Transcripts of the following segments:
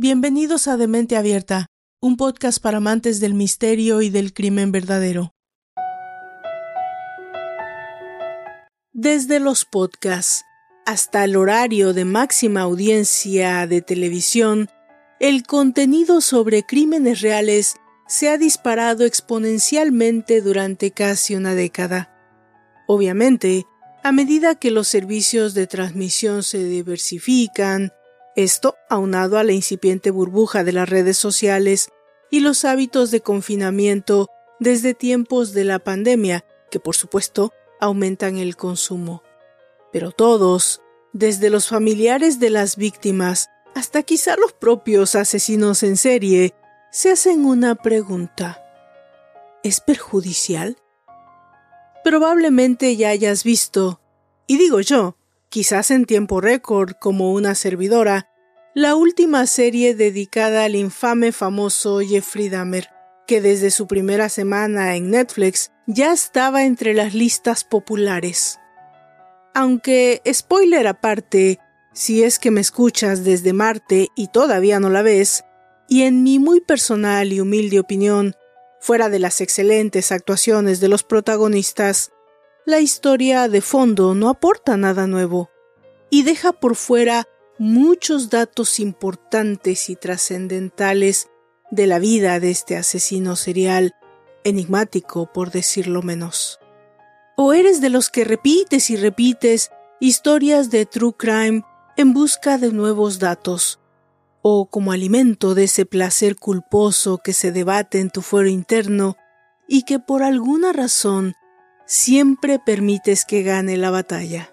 Bienvenidos a Demente Abierta, un podcast para amantes del misterio y del crimen verdadero. Desde los podcasts hasta el horario de máxima audiencia de televisión, el contenido sobre crímenes reales se ha disparado exponencialmente durante casi una década. Obviamente, a medida que los servicios de transmisión se diversifican, esto aunado a la incipiente burbuja de las redes sociales y los hábitos de confinamiento desde tiempos de la pandemia, que por supuesto aumentan el consumo. Pero todos, desde los familiares de las víctimas hasta quizá los propios asesinos en serie, se hacen una pregunta. ¿Es perjudicial? Probablemente ya hayas visto, y digo yo, quizás en tiempo récord como una servidora, la última serie dedicada al infame famoso Jeffrey Dahmer, que desde su primera semana en Netflix ya estaba entre las listas populares. Aunque, spoiler aparte, si es que me escuchas desde Marte y todavía no la ves, y en mi muy personal y humilde opinión, fuera de las excelentes actuaciones de los protagonistas, la historia de fondo no aporta nada nuevo y deja por fuera muchos datos importantes y trascendentales de la vida de este asesino serial, enigmático por decirlo menos. ¿O eres de los que repites y repites historias de true crime en busca de nuevos datos? ¿O como alimento de ese placer culposo que se debate en tu fuero interno y que por alguna razón siempre permites que gane la batalla.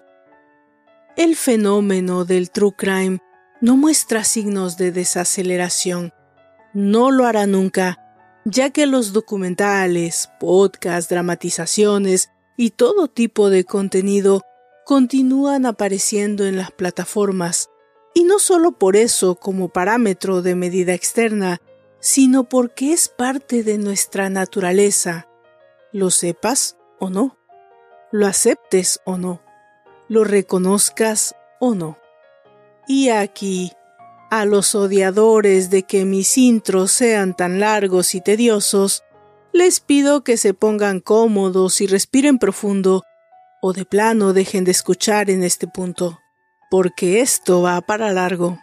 El fenómeno del true crime no muestra signos de desaceleración. No lo hará nunca, ya que los documentales, podcasts, dramatizaciones y todo tipo de contenido continúan apareciendo en las plataformas, y no solo por eso como parámetro de medida externa, sino porque es parte de nuestra naturaleza. Lo sepas o no, lo aceptes o no, lo reconozcas o no. Y aquí, a los odiadores de que mis intros sean tan largos y tediosos, les pido que se pongan cómodos y respiren profundo, o de plano dejen de escuchar en este punto, porque esto va para largo.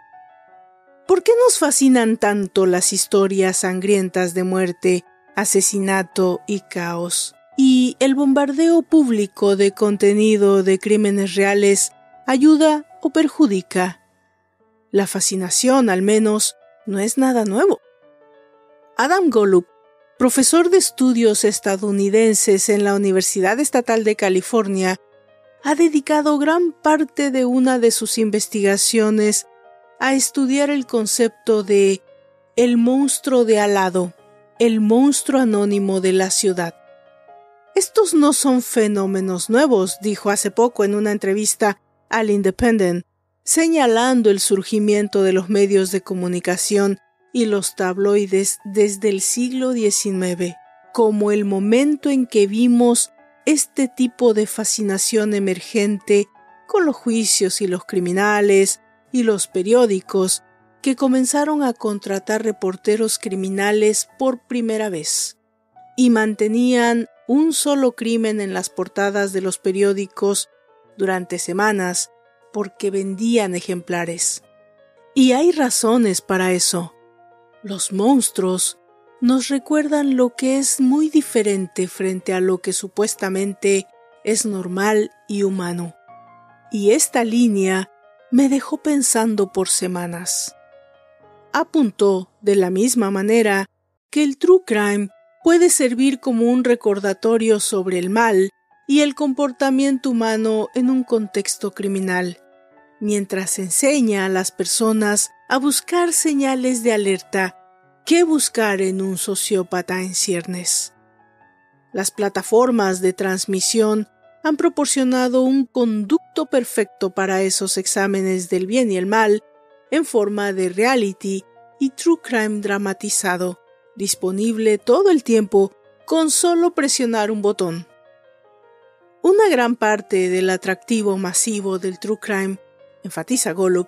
¿Por qué nos fascinan tanto las historias sangrientas de muerte, asesinato y caos? Y el bombardeo público de contenido de crímenes reales ayuda o perjudica. La fascinación, al menos, no es nada nuevo. Adam Golub, profesor de estudios estadounidenses en la Universidad Estatal de California, ha dedicado gran parte de una de sus investigaciones a estudiar el concepto de el monstruo de alado, el monstruo anónimo de la ciudad. Estos no son fenómenos nuevos, dijo hace poco en una entrevista al Independent, señalando el surgimiento de los medios de comunicación y los tabloides desde el siglo XIX, como el momento en que vimos este tipo de fascinación emergente con los juicios y los criminales y los periódicos que comenzaron a contratar reporteros criminales por primera vez y mantenían un solo crimen en las portadas de los periódicos durante semanas porque vendían ejemplares. Y hay razones para eso. Los monstruos nos recuerdan lo que es muy diferente frente a lo que supuestamente es normal y humano. Y esta línea me dejó pensando por semanas. Apuntó, de la misma manera, que el true crime puede servir como un recordatorio sobre el mal y el comportamiento humano en un contexto criminal, mientras enseña a las personas a buscar señales de alerta que buscar en un sociópata en ciernes. Las plataformas de transmisión han proporcionado un conducto perfecto para esos exámenes del bien y el mal en forma de reality y true crime dramatizado disponible todo el tiempo con solo presionar un botón. Una gran parte del atractivo masivo del true crime, enfatiza Golub,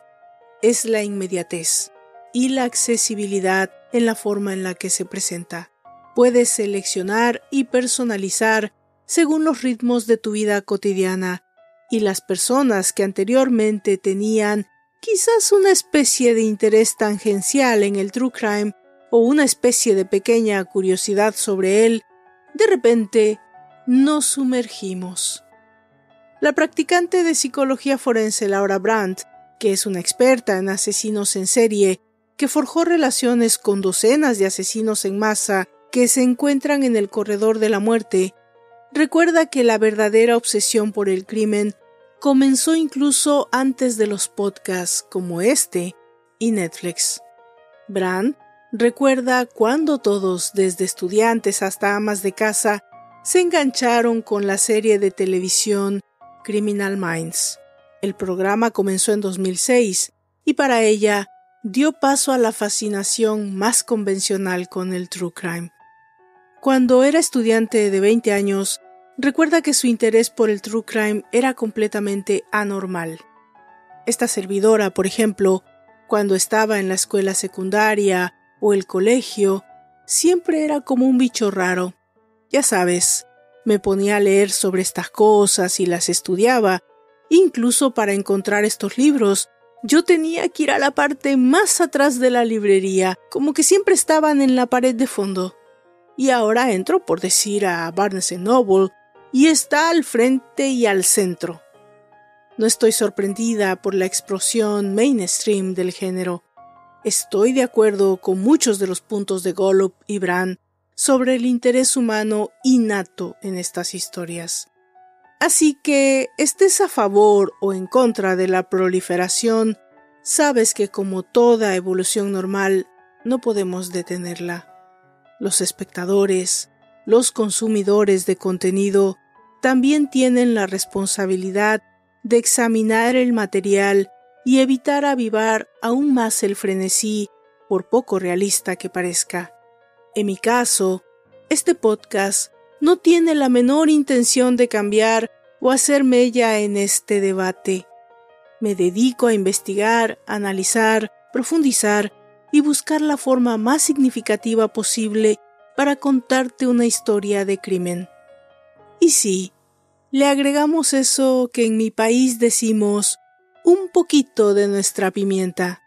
es la inmediatez. y la accesibilidad en la forma en la que se presenta. Puedes seleccionar y personalizar según los ritmos de tu vida cotidiana y las personas que anteriormente tenían quizás una especie de interés tangencial en el true crime o una especie de pequeña curiosidad sobre él, de repente nos sumergimos. La practicante de psicología forense Laura Brandt, que es una experta en asesinos en serie, que forjó relaciones con docenas de asesinos en masa que se encuentran en el corredor de la muerte, recuerda que la verdadera obsesión por el crimen comenzó incluso antes de los podcasts como este y Netflix. Brand recuerda cuando todos, desde estudiantes hasta amas de casa, se engancharon con la serie de televisión Criminal Minds. El programa comenzó en 2006 y para ella dio paso a la fascinación más convencional con el true crime. Cuando era estudiante de 20 años, recuerda que su interés por el true crime era completamente anormal. Esta servidora, por ejemplo, cuando estaba en la escuela secundaria o el colegio, siempre era como un bicho raro. Ya sabes, me ponía a leer sobre estas cosas y las estudiaba. Incluso para encontrar estos libros, yo tenía que ir a la parte más atrás de la librería, como que siempre estaban en la pared de fondo. Y ahora entro, por decir, a Barnes Noble, y está al frente y al centro. No estoy sorprendida por la explosión mainstream del género. Estoy de acuerdo con muchos de los puntos de Golub y Brand sobre el interés humano innato en estas historias. Así que, estés a favor o en contra de la proliferación, sabes que como toda evolución normal, no podemos detenerla. Los espectadores, los consumidores de contenido, también tienen la responsabilidad de examinar el material y evitar avivar aún más el frenesí, por poco realista que parezca. En mi caso, este podcast no tiene la menor intención de cambiar o hacer mella en este debate. Me dedico a investigar, analizar, profundizar y buscar la forma más significativa posible para contarte una historia de crimen. Y sí, le agregamos eso que en mi país decimos un poquito de nuestra pimienta,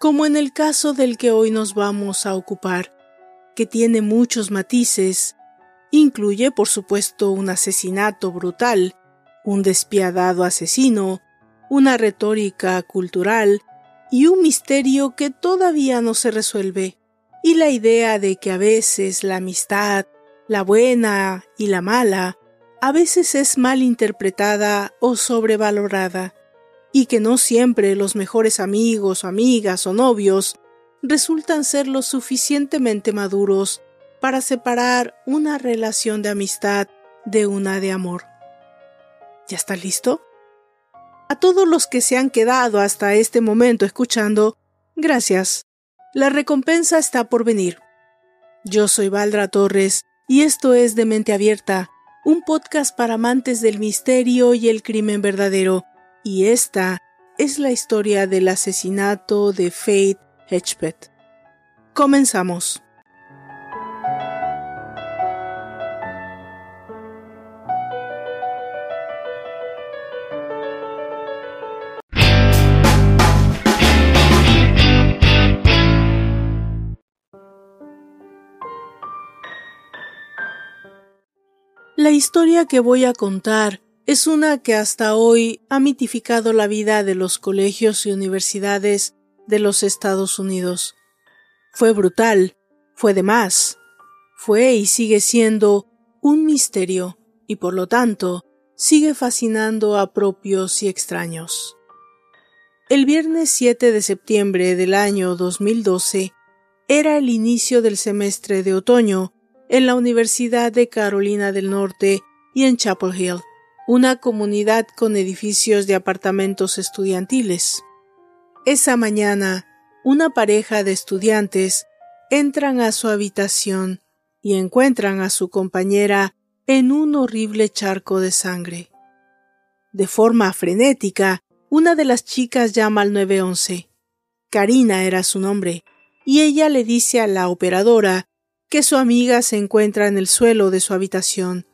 como en el caso del que hoy nos vamos a ocupar que tiene muchos matices. Incluye, por supuesto, un asesinato brutal, un despiadado asesino, una retórica cultural y un misterio que todavía no se resuelve, y la idea de que a veces la amistad, la buena y la mala, a veces es mal interpretada o sobrevalorada, y que no siempre los mejores amigos amigas o novios resultan ser lo suficientemente maduros para separar una relación de amistad de una de amor. ¿Ya está listo? A todos los que se han quedado hasta este momento escuchando, gracias. La recompensa está por venir. Yo soy Valdra Torres y esto es De Mente Abierta, un podcast para amantes del misterio y el crimen verdadero, y esta es la historia del asesinato de Faith Hedgepeth. Comenzamos. La historia que voy a contar es una que hasta hoy ha mitificado la vida de los colegios y universidades de los Estados Unidos. Fue brutal, fue de más, fue y sigue siendo un misterio y por lo tanto sigue fascinando a propios y extraños. El viernes 7 de septiembre del año 2012 era el inicio del semestre de otoño en la Universidad de Carolina del Norte y en Chapel Hill, una comunidad con edificios de apartamentos estudiantiles. Esa mañana, una pareja de estudiantes entran a su habitación y encuentran a su compañera en un horrible charco de sangre. De forma frenética, una de las chicas llama al 911. Karina era su nombre, y ella le dice a la operadora que su amiga se encuentra en el suelo de su habitación,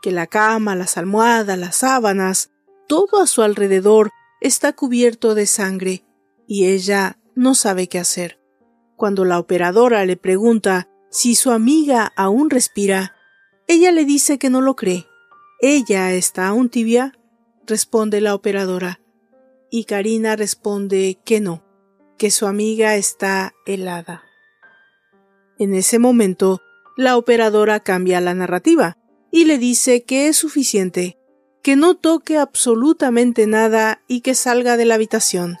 que la cama, las almohadas, las sábanas, todo a su alrededor está cubierto de sangre, y ella no sabe qué hacer. Cuando la operadora le pregunta si su amiga aún respira, ella le dice que no lo cree. ¿Ella está aún tibia? responde la operadora. Y Karina responde que no, que su amiga está helada. En ese momento, la operadora cambia la narrativa y le dice que es suficiente, que no toque absolutamente nada y que salga de la habitación.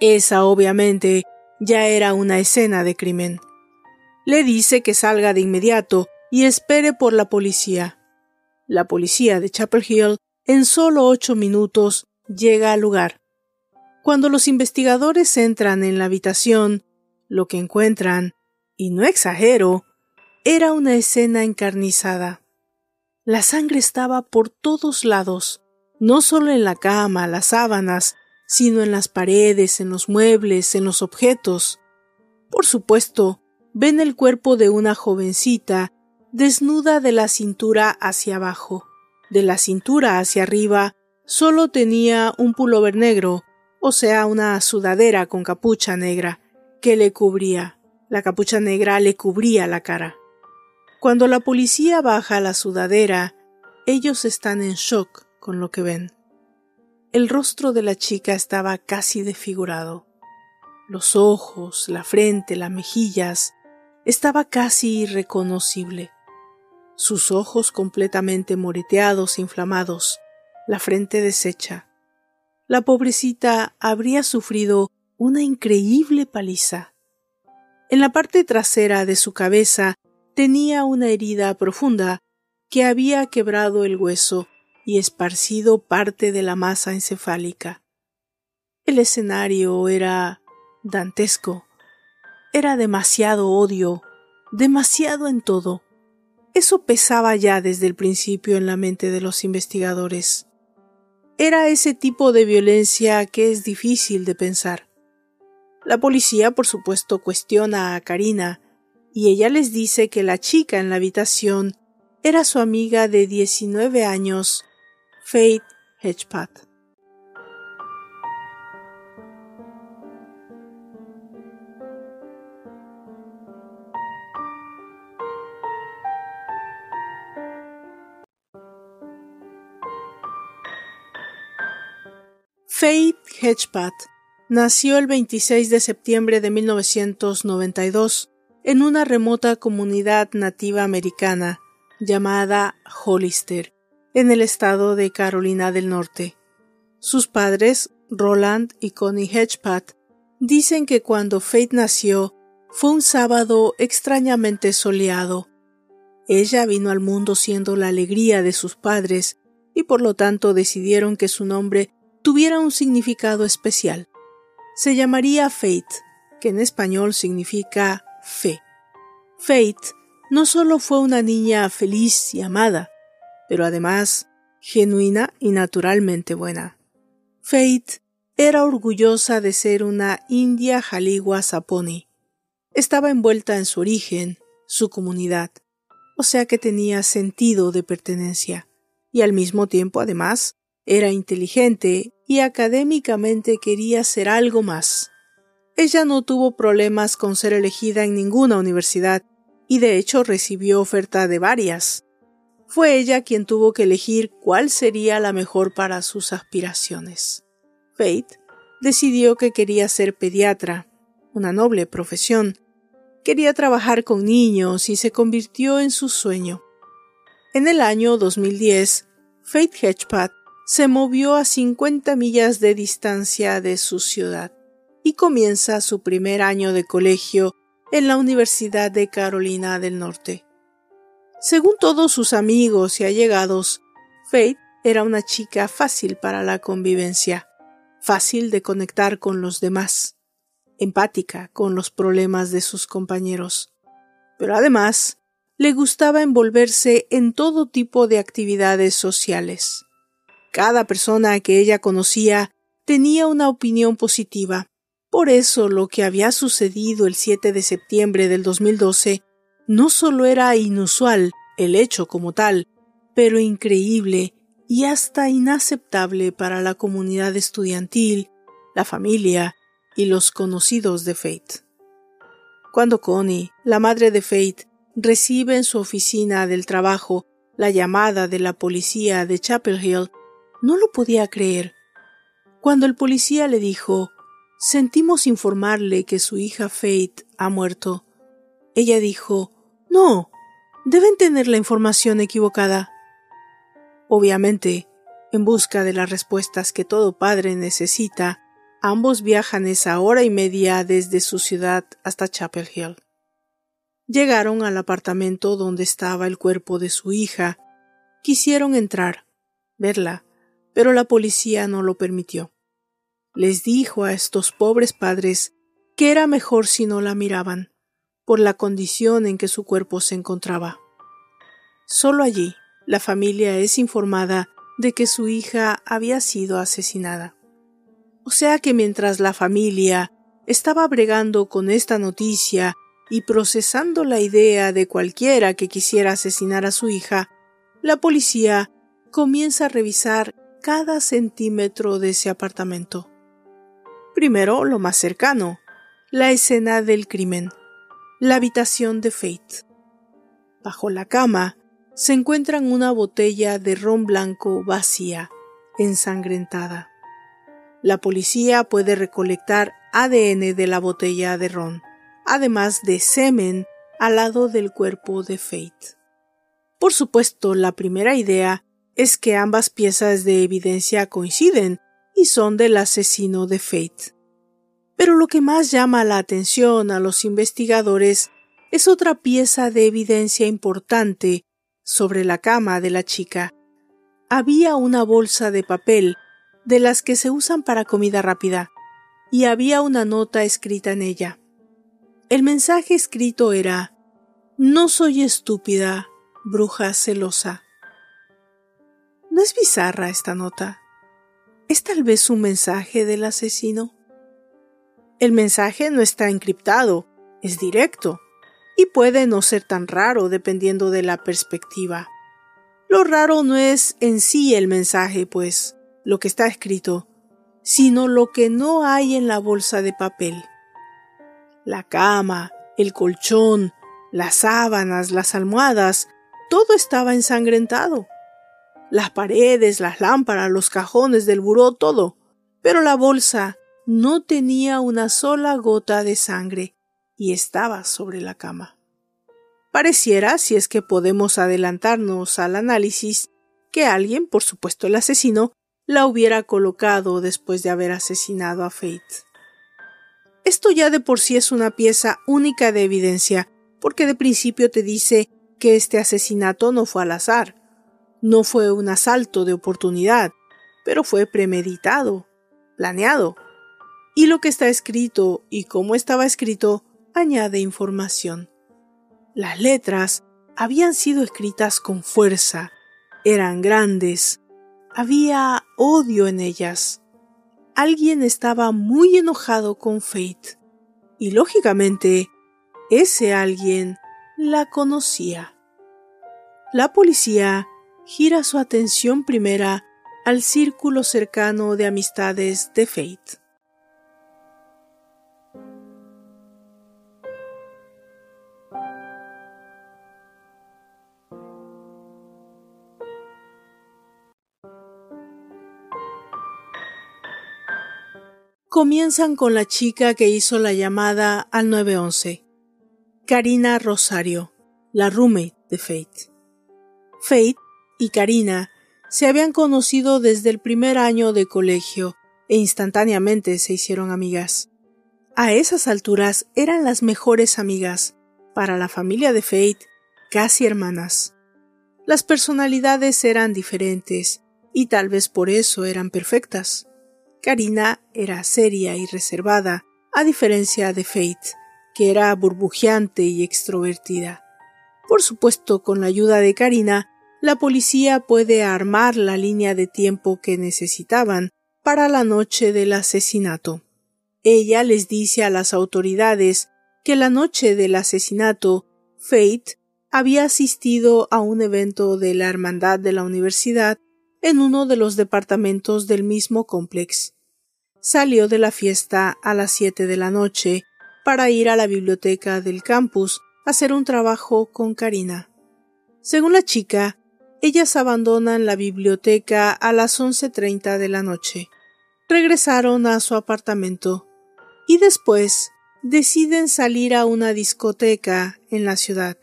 Esa obviamente ya era una escena de crimen. Le dice que salga de inmediato y espere por la policía. La policía de Chapel Hill en solo ocho minutos llega al lugar. Cuando los investigadores entran en la habitación, lo que encuentran, y no exagero, era una escena encarnizada. La sangre estaba por todos lados, no solo en la cama, las sábanas, sino en las paredes, en los muebles, en los objetos. Por supuesto, ven el cuerpo de una jovencita desnuda de la cintura hacia abajo. De la cintura hacia arriba solo tenía un pullover negro, o sea, una sudadera con capucha negra, que le cubría. La capucha negra le cubría la cara. Cuando la policía baja la sudadera, ellos están en shock con lo que ven. El rostro de la chica estaba casi desfigurado. Los ojos, la frente, las mejillas, estaba casi irreconocible. Sus ojos completamente moreteados inflamados, la frente deshecha. La pobrecita habría sufrido una increíble paliza. En la parte trasera de su cabeza tenía una herida profunda que había quebrado el hueso y esparcido parte de la masa encefálica. El escenario era dantesco. Era demasiado odio, demasiado en todo. Eso pesaba ya desde el principio en la mente de los investigadores. Era ese tipo de violencia que es difícil de pensar. La policía, por supuesto, cuestiona a Karina, y ella les dice que la chica en la habitación era su amiga de 19 años Faith Hedgepath. Faith Hedgepath nació el 26 de septiembre de 1992 en una remota comunidad nativa americana llamada Hollister, en el estado de Carolina del Norte. Sus padres, Roland y Connie Hedgepath, dicen que cuando Faith nació fue un sábado extrañamente soleado. Ella vino al mundo siendo la alegría de sus padres y por lo tanto decidieron que su nombre tuviera un significado especial. Se llamaría Faith, que en español significa fe. Faith no solo fue una niña feliz y amada, pero además genuina y naturalmente buena. Faith era orgullosa de ser una india jaligua saponi. Estaba envuelta en su origen, su comunidad, o sea que tenía sentido de pertenencia, y al mismo tiempo, además, era inteligente y académicamente quería ser algo más. Ella no tuvo problemas con ser elegida en ninguna universidad, y de hecho recibió oferta de varias, fue ella quien tuvo que elegir cuál sería la mejor para sus aspiraciones. Faith decidió que quería ser pediatra, una noble profesión. Quería trabajar con niños y se convirtió en su sueño. En el año 2010, Faith Hedgepath se movió a 50 millas de distancia de su ciudad y comienza su primer año de colegio en la Universidad de Carolina del Norte. Según todos sus amigos y allegados, Faith era una chica fácil para la convivencia, fácil de conectar con los demás, empática con los problemas de sus compañeros. Pero además, le gustaba envolverse en todo tipo de actividades sociales. Cada persona que ella conocía tenía una opinión positiva, Por eso lo que había sucedido el 7 de septiembre del 2012 no solo era inusual, el hecho como tal, pero increíble y hasta inaceptable para la comunidad estudiantil, la familia y los conocidos de Fate. Cuando Connie, la madre de Fate, recibe en su oficina del trabajo la llamada de la policía de Chapel Hill, no lo podía creer. Cuando el policía le dijo Sentimos informarle que su hija Fate ha muerto. Ella dijo No, deben tener la información equivocada. Obviamente, en busca de las respuestas que todo padre necesita, ambos viajan esa hora y media desde su ciudad hasta Chapel Hill. Llegaron al apartamento donde estaba el cuerpo de su hija. Quisieron entrar, verla, pero la policía no lo permitió. Les dijo a estos pobres padres que era mejor si no la miraban, por la condición en que su cuerpo se encontraba. Solo allí la familia es informada de que su hija había sido asesinada. O sea que mientras la familia estaba bregando con esta noticia y procesando la idea de cualquiera que quisiera asesinar a su hija, la policía comienza a revisar cada centímetro de ese apartamento. Primero, lo más cercano, la escena del crimen, la habitación de Fate. Bajo la cama se encuentran una botella de ron blanco vacía, ensangrentada. La policía puede recolectar ADN de la botella de ron además de semen al lado del cuerpo de Fate. Por supuesto, la primera idea es que ambas piezas de evidencia coinciden y son del asesino de Fate. Pero lo que más llama la atención a los investigadores es otra pieza de evidencia importante sobre la cama de la chica. Había una bolsa de papel de las que se usan para comida rápida, y había una nota escrita en ella. El mensaje escrito era No soy estúpida, bruja celosa. ¿No es bizarra esta nota? ¿Es tal vez un mensaje del asesino? El mensaje no está encriptado, es directo, y puede no ser tan raro dependiendo de la perspectiva. Lo raro no es en sí el mensaje, pues, lo que está escrito, sino lo que no hay en la bolsa de papel la cama, el colchón, las sábanas, las almohadas, todo estaba ensangrentado. Las paredes, las lámparas, los cajones del buró, todo. Pero la bolsa no tenía una sola gota de sangre y estaba sobre la cama. Pareciera, si es que podemos adelantarnos al análisis, que alguien, por supuesto el asesino, la hubiera colocado después de haber asesinado a Fate. Esto ya de por sí es una pieza única de evidencia, porque de principio te dice que este asesinato no fue al azar, no fue un asalto de oportunidad, pero fue premeditado, planeado. Y lo que está escrito y cómo estaba escrito añade información. Las letras habían sido escritas con fuerza, eran grandes, había odio en ellas alguien estaba muy enojado con Fate. Y lógicamente, ese alguien la conocía. La policía gira su atención primera al círculo cercano de amistades de Fate. comienzan con la chica que hizo la llamada al 911, Karina Rosario, la roommate de Fate. Fate y Karina se habían conocido desde el primer año de colegio e instantáneamente se hicieron amigas. A esas alturas eran las mejores amigas, para la familia de Fate, casi hermanas. Las personalidades eran diferentes, y tal vez por eso eran perfectas. Karina era seria y reservada, a diferencia de Fate, que era burbujeante y extrovertida. Por supuesto, con la ayuda de Karina, la policía puede armar la línea de tiempo que necesitaban para la noche del asesinato. Ella les dice a las autoridades que la noche del asesinato, Faith había asistido a un evento de la Hermandad de la Universidad en uno de los departamentos del mismo complex. Salió de la fiesta a las siete de la noche para ir a la biblioteca del campus a hacer un trabajo con Karina. Según la chica, ellas abandonan la biblioteca a las once treinta de la noche. Regresaron a su apartamento y después deciden salir a una discoteca en la ciudad,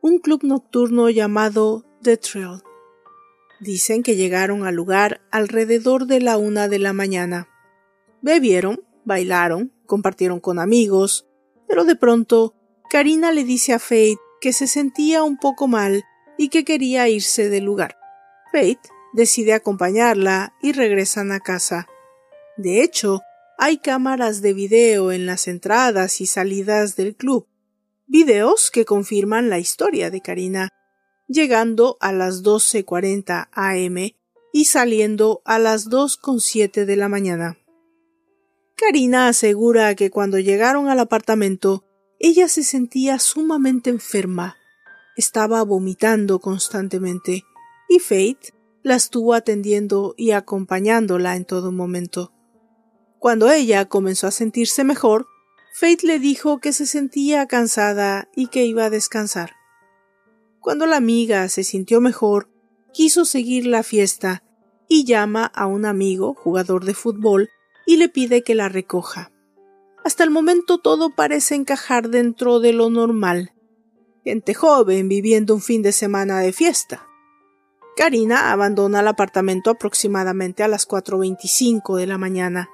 un club nocturno llamado The Trail. Dicen que llegaron al lugar alrededor de la una de la mañana. Bebieron, bailaron, compartieron con amigos, pero de pronto Karina le dice a Faith que se sentía un poco mal y que quería irse del lugar. Faith decide acompañarla y regresan a casa. De hecho, hay cámaras de video en las entradas y salidas del club, videos que confirman la historia de Karina, llegando a las 12.40 am y saliendo a las 2.07 de la mañana. Karina asegura que cuando llegaron al apartamento, ella se sentía sumamente enferma. Estaba vomitando constantemente, y Faith la estuvo atendiendo y acompañándola en todo momento. Cuando ella comenzó a sentirse mejor, Faith le dijo que se sentía cansada y que iba a descansar. Cuando la amiga se sintió mejor, quiso seguir la fiesta y llama a un amigo, jugador de fútbol, y le pide que la recoja. Hasta el momento todo parece encajar dentro de lo normal. Gente joven viviendo un fin de semana de fiesta. Karina abandona el apartamento aproximadamente a las 4.25 de la mañana.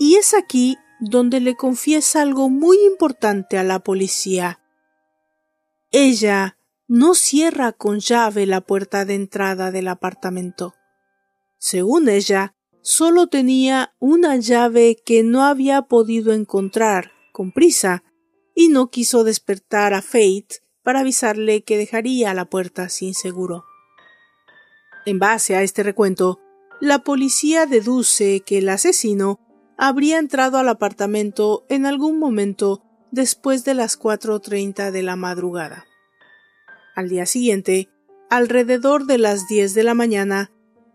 Y es aquí donde le confiesa algo muy importante a la policía. Ella no cierra con llave la puerta de entrada del apartamento. Según ella, solo tenía una llave que no había podido encontrar con prisa y no quiso despertar a Faith para avisarle que dejaría la puerta sin seguro. En base a este recuento, la policía deduce que el asesino habría entrado al apartamento en algún momento después de las 4.30 de la madrugada. Al día siguiente, alrededor de las 10 de la mañana,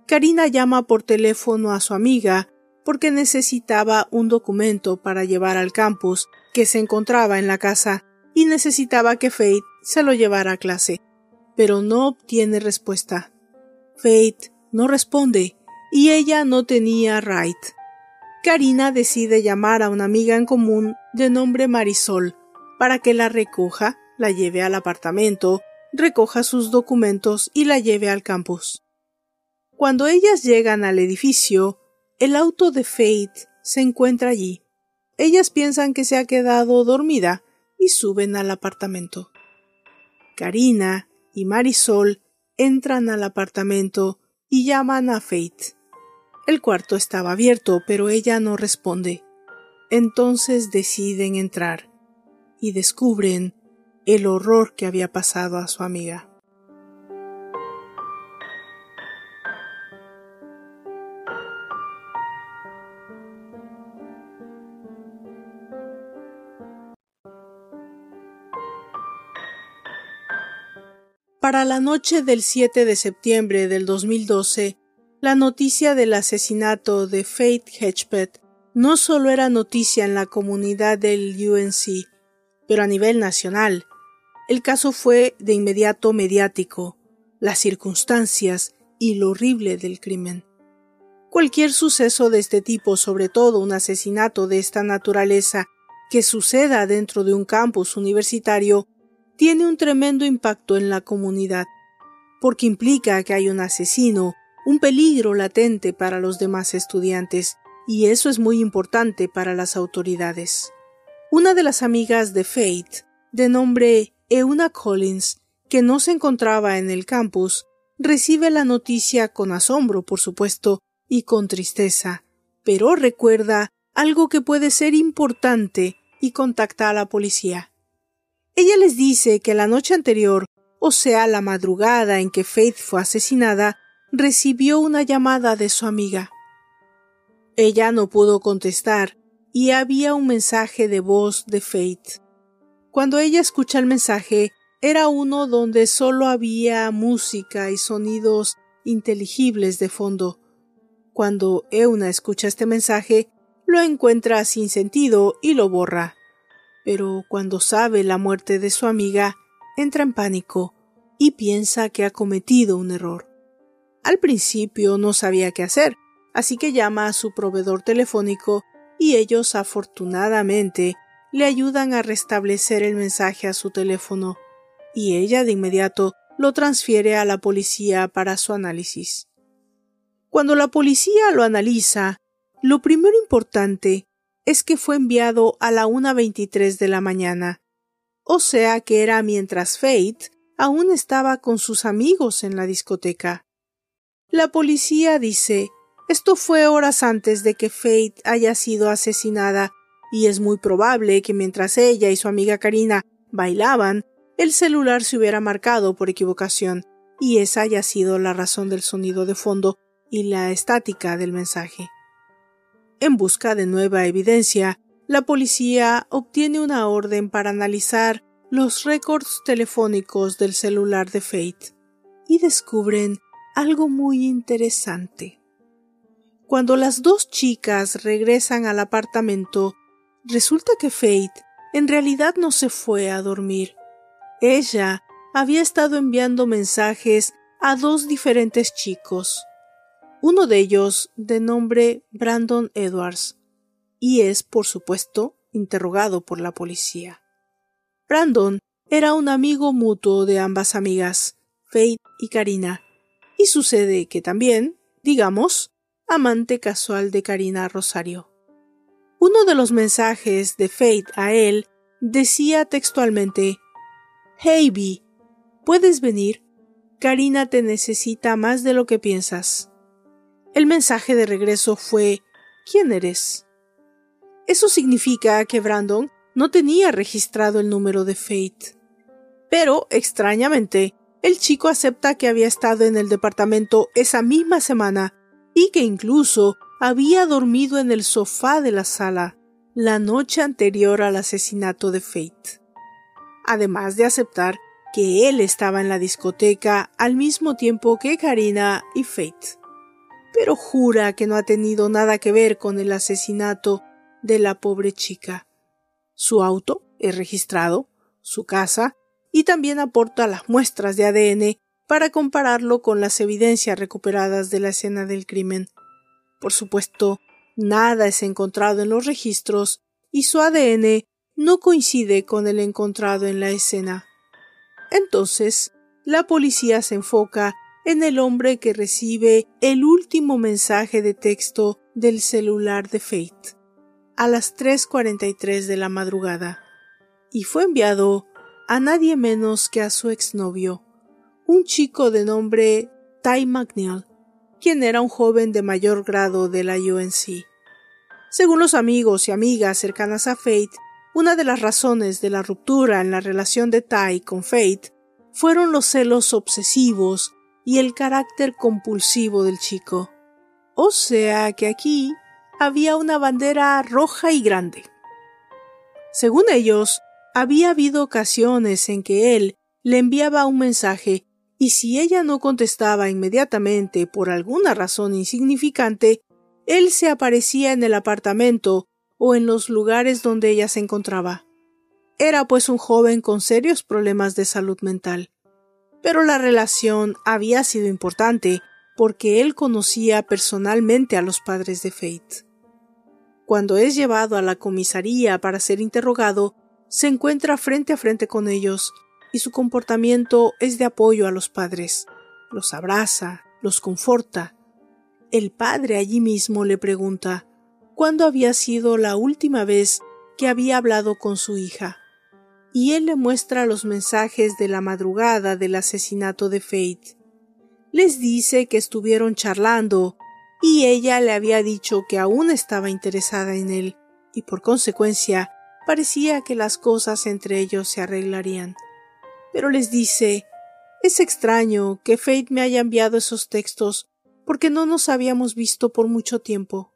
Karina llama por teléfono a su amiga porque necesitaba un documento para llevar al campus que se encontraba en la casa y necesitaba que Faith se lo llevara a clase, pero no obtiene respuesta. Faith no responde y ella no tenía right. Karina decide llamar a una amiga en común de nombre Marisol para que la recoja, la lleve al apartamento, recoja sus documentos y la lleve al campus. Cuando ellas llegan al edificio, el auto de Faith se encuentra allí. Ellas piensan que se ha quedado dormida y suben al apartamento. Karina y Marisol entran al apartamento y llaman a Faith. El cuarto estaba abierto, pero ella no responde. Entonces deciden entrar y descubren el horror que había pasado a su amiga. Para la noche del 7 de septiembre del 2012, la noticia del asesinato de Faith Hedgepeth no solo era noticia en la comunidad del UNC, pero a nivel nacional. El caso fue de inmediato mediático, las circunstancias y lo horrible del crimen. Cualquier suceso de este tipo, sobre todo un asesinato de esta naturaleza, que suceda dentro de un campus universitario, tiene un tremendo impacto en la comunidad, porque implica que hay un asesino un peligro latente para los demás estudiantes, y eso es muy importante para las autoridades. Una de las amigas de Faith, de nombre Euna Collins, que no se encontraba en el campus, recibe la noticia con asombro, por supuesto, y con tristeza, pero recuerda algo que puede ser importante y contacta a la policía. Ella les dice que la noche anterior, o sea, la madrugada en que Faith fue asesinada, recibió una llamada de su amiga. Ella no pudo contestar y había un mensaje de voz de Fate. Cuando ella escucha el mensaje, era uno donde solo había música y sonidos inteligibles de fondo. Cuando Euna escucha este mensaje, lo encuentra sin sentido y lo borra. Pero cuando sabe la muerte de su amiga, entra en pánico y piensa que ha cometido un error. Al principio no sabía qué hacer, así que llama a su proveedor telefónico y ellos afortunadamente le ayudan a restablecer el mensaje a su teléfono, y ella de inmediato lo transfiere a la policía para su análisis. Cuando la policía lo analiza, lo primero importante es que fue enviado a la 1.23 de la mañana, o sea que era mientras Fate aún estaba con sus amigos en la discoteca. La policía dice esto fue horas antes de que Fate haya sido asesinada, y es muy probable que mientras ella y su amiga Karina bailaban, el celular se hubiera marcado por equivocación, y esa haya sido la razón del sonido de fondo y la estática del mensaje. En busca de nueva evidencia, la policía obtiene una orden para analizar los récords telefónicos del celular de Fate y descubren algo muy interesante. Cuando las dos chicas regresan al apartamento, resulta que Fate en realidad no se fue a dormir. Ella había estado enviando mensajes a dos diferentes chicos. Uno de ellos de nombre Brandon Edwards y es, por supuesto, interrogado por la policía. Brandon era un amigo mutuo de ambas amigas, Fate y Karina, y sucede que también, digamos, amante casual de Karina Rosario. Uno de los mensajes de Fate a él decía textualmente Hey ¿puedes venir? Karina te necesita más de lo que piensas. El mensaje de regreso fue ¿Quién eres? Eso significa que Brandon no tenía registrado el número de Fate. Pero, extrañamente, el chico acepta que había estado en el departamento esa misma semana y que incluso había dormido en el sofá de la sala la noche anterior al asesinato de Fate. Además de aceptar que él estaba en la discoteca al mismo tiempo que Karina y Fate. Pero jura que no ha tenido nada que ver con el asesinato de la pobre chica. Su auto es registrado, su casa, y también aporta las muestras de ADN para compararlo con las evidencias recuperadas de la escena del crimen. Por supuesto, nada es encontrado en los registros y su ADN no coincide con el encontrado en la escena. Entonces, la policía se enfoca en el hombre que recibe el último mensaje de texto del celular de Fate a las 3.43 de la madrugada y fue enviado a nadie menos que a su exnovio, un chico de nombre Ty McNeil, quien era un joven de mayor grado de la UNC. Según los amigos y amigas cercanas a Fate, una de las razones de la ruptura en la relación de Ty con Fate fueron los celos obsesivos y el carácter compulsivo del chico. O sea que aquí había una bandera roja y grande. Según ellos, había habido ocasiones en que él le enviaba un mensaje y si ella no contestaba inmediatamente por alguna razón insignificante, él se aparecía en el apartamento o en los lugares donde ella se encontraba. Era pues un joven con serios problemas de salud mental. Pero la relación había sido importante porque él conocía personalmente a los padres de Fate. Cuando es llevado a la comisaría para ser interrogado, se encuentra frente a frente con ellos y su comportamiento es de apoyo a los padres. Los abraza, los conforta. El padre allí mismo le pregunta cuándo había sido la última vez que había hablado con su hija. Y él le muestra los mensajes de la madrugada del asesinato de Fate. Les dice que estuvieron charlando y ella le había dicho que aún estaba interesada en él y por consecuencia parecía que las cosas entre ellos se arreglarían pero les dice Es extraño que Fate me haya enviado esos textos porque no nos habíamos visto por mucho tiempo.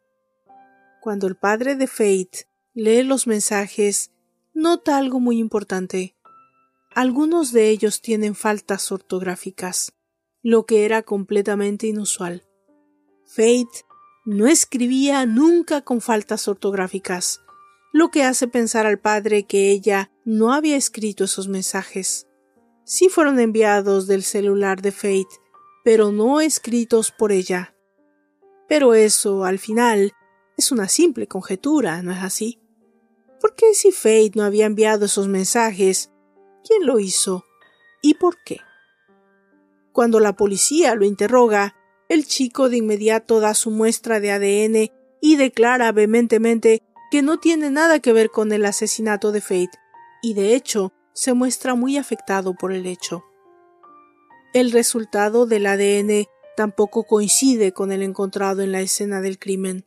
Cuando el padre de Fate lee los mensajes, nota algo muy importante. Algunos de ellos tienen faltas ortográficas, lo que era completamente inusual. Fate no escribía nunca con faltas ortográficas, lo que hace pensar al padre que ella no había escrito esos mensajes. Sí fueron enviados del celular de Fate, pero no escritos por ella. Pero eso, al final, es una simple conjetura, ¿no es así? ¿Por qué si Fate no había enviado esos mensajes, quién lo hizo y por qué? Cuando la policía lo interroga, el chico de inmediato da su muestra de ADN y declara vehementemente que no tiene nada que ver con el asesinato de Fate, y de hecho se muestra muy afectado por el hecho. El resultado del ADN tampoco coincide con el encontrado en la escena del crimen.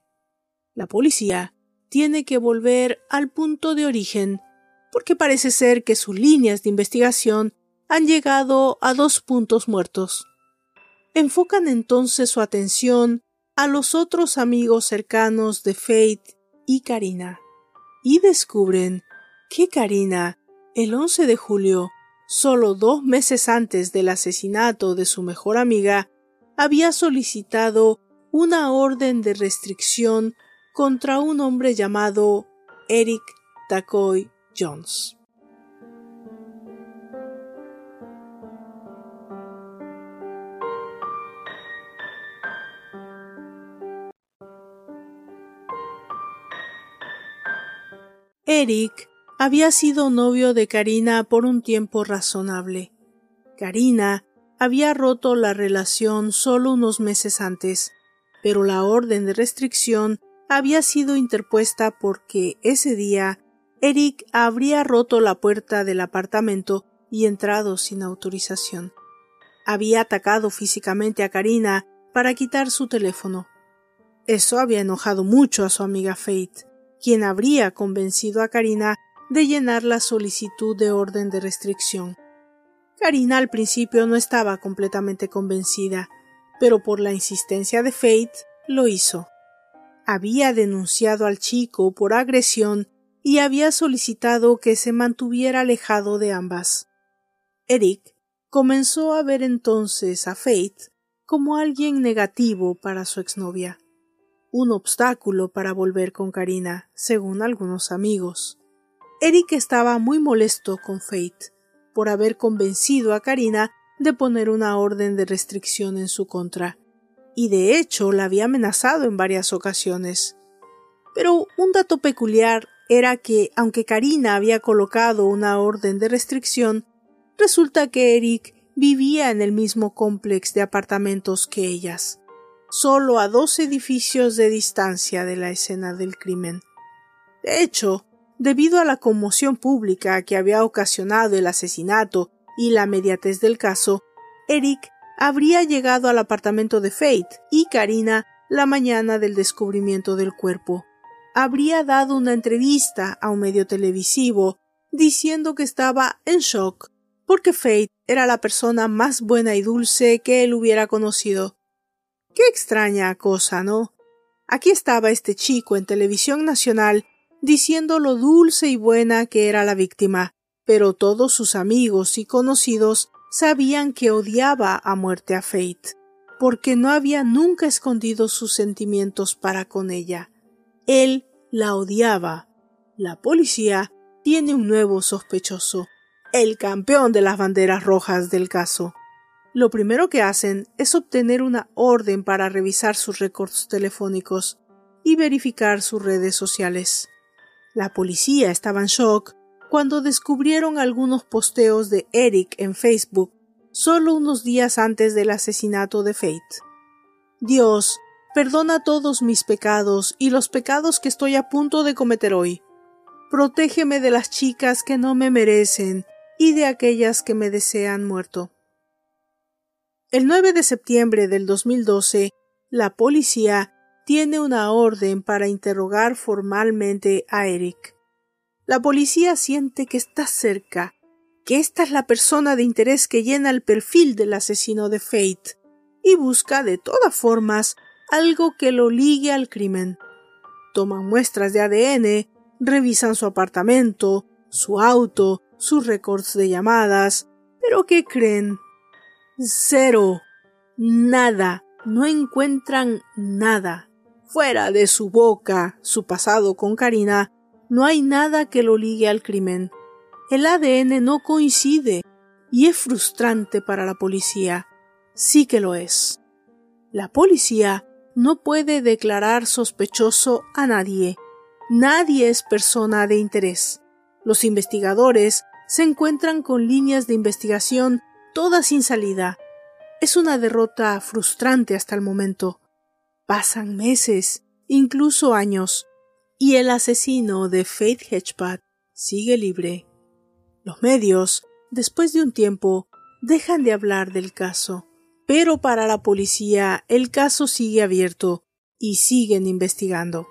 La policía tiene que volver al punto de origen, porque parece ser que sus líneas de investigación han llegado a dos puntos muertos. Enfocan entonces su atención a los otros amigos cercanos de Faith y Karina, y descubren que Karina, el 11 de julio, solo dos meses antes del asesinato de su mejor amiga, había solicitado una orden de restricción contra un hombre llamado Eric Tacoy Jones. Eric había sido novio de Karina por un tiempo razonable. Karina había roto la relación solo unos meses antes, pero la orden de restricción había sido interpuesta porque ese día Eric habría roto la puerta del apartamento y entrado sin autorización. Había atacado físicamente a Karina para quitar su teléfono. Eso había enojado mucho a su amiga Faith, quien habría convencido a Karina de llenar la solicitud de orden de restricción. Karina al principio no estaba completamente convencida, pero por la insistencia de Faith lo hizo había denunciado al chico por agresión y había solicitado que se mantuviera alejado de ambas. Eric comenzó a ver entonces a Faith como alguien negativo para su exnovia, un obstáculo para volver con Karina, según algunos amigos. Eric estaba muy molesto con Faith por haber convencido a Karina de poner una orden de restricción en su contra y de hecho la había amenazado en varias ocasiones. Pero un dato peculiar era que, aunque Karina había colocado una orden de restricción, resulta que Eric vivía en el mismo complex de apartamentos que ellas, solo a dos edificios de distancia de la escena del crimen. De hecho, debido a la conmoción pública que había ocasionado el asesinato y la mediatez del caso, Eric habría llegado al apartamento de Fate y Karina la mañana del descubrimiento del cuerpo. Habría dado una entrevista a un medio televisivo diciendo que estaba en shock porque Fate era la persona más buena y dulce que él hubiera conocido. Qué extraña cosa, ¿no? Aquí estaba este chico en televisión nacional diciendo lo dulce y buena que era la víctima, pero todos sus amigos y conocidos sabían que odiaba a muerte a Faith, porque no había nunca escondido sus sentimientos para con ella. Él la odiaba. La policía tiene un nuevo sospechoso, el campeón de las banderas rojas del caso. Lo primero que hacen es obtener una orden para revisar sus récords telefónicos y verificar sus redes sociales. La policía estaba en shock cuando descubrieron algunos posteos de Eric en Facebook solo unos días antes del asesinato de Faith. Dios, perdona todos mis pecados y los pecados que estoy a punto de cometer hoy. Protégeme de las chicas que no me merecen y de aquellas que me desean muerto. El 9 de septiembre del 2012, la policía tiene una orden para interrogar formalmente a Eric. La policía siente que está cerca, que esta es la persona de interés que llena el perfil del asesino de Fate, y busca de todas formas algo que lo ligue al crimen. toman muestras de ADN, revisan su apartamento, su auto, sus récords de llamadas. Pero ¿qué creen? Cero. Nada. No encuentran nada. Fuera de su boca, su pasado con Karina, no hay nada que lo ligue al crimen. El ADN no coincide y es frustrante para la policía. Sí que lo es. La policía no puede declarar sospechoso a nadie. Nadie es persona de interés. Los investigadores se encuentran con líneas de investigación todas sin salida. Es una derrota frustrante hasta el momento. Pasan meses, incluso años, y el asesino de Faith Hedgepat sigue libre. Los medios, después de un tiempo, dejan de hablar del caso, pero para la policía el caso sigue abierto y siguen investigando.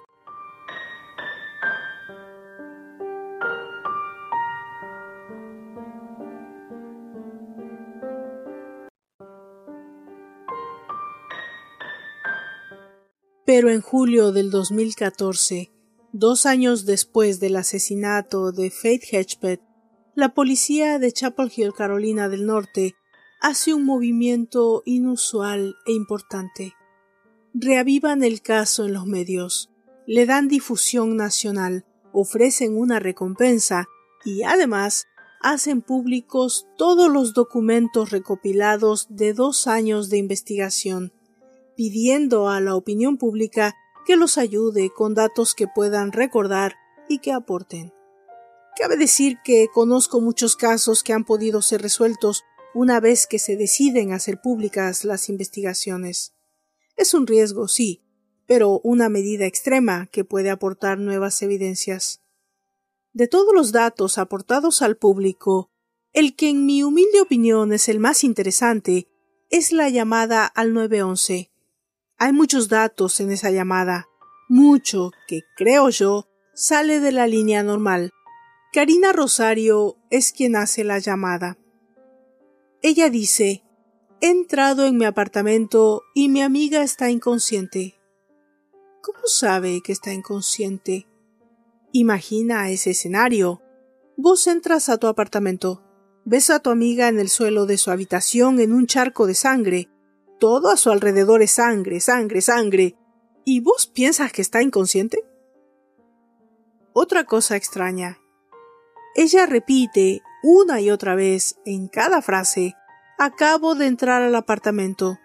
Pero en julio del 2014, dos años después del asesinato de Faith Hedgepeth, la policía de Chapel Hill, Carolina del Norte, hace un movimiento inusual e importante. Reavivan el caso en los medios, le dan difusión nacional, ofrecen una recompensa y además hacen públicos todos los documentos recopilados de dos años de investigación pidiendo a la opinión pública que los ayude con datos que puedan recordar y que aporten. Cabe decir que conozco muchos casos que han podido ser resueltos una vez que se deciden hacer públicas las investigaciones. Es un riesgo, sí, pero una medida extrema que puede aportar nuevas evidencias. De todos los datos aportados al público, el que en mi humilde opinión es el más interesante es la llamada al 911, hay muchos datos en esa llamada, mucho que, creo yo, sale de la línea normal. Karina Rosario es quien hace la llamada. Ella dice, he entrado en mi apartamento y mi amiga está inconsciente. ¿Cómo sabe que está inconsciente? Imagina ese escenario. Vos entras a tu apartamento, ves a tu amiga en el suelo de su habitación en un charco de sangre, todo a su alrededor es sangre, sangre, sangre. ¿Y vos piensas que está inconsciente? Otra cosa extraña. Ella repite una y otra vez en cada frase acabo de entrar al apartamento.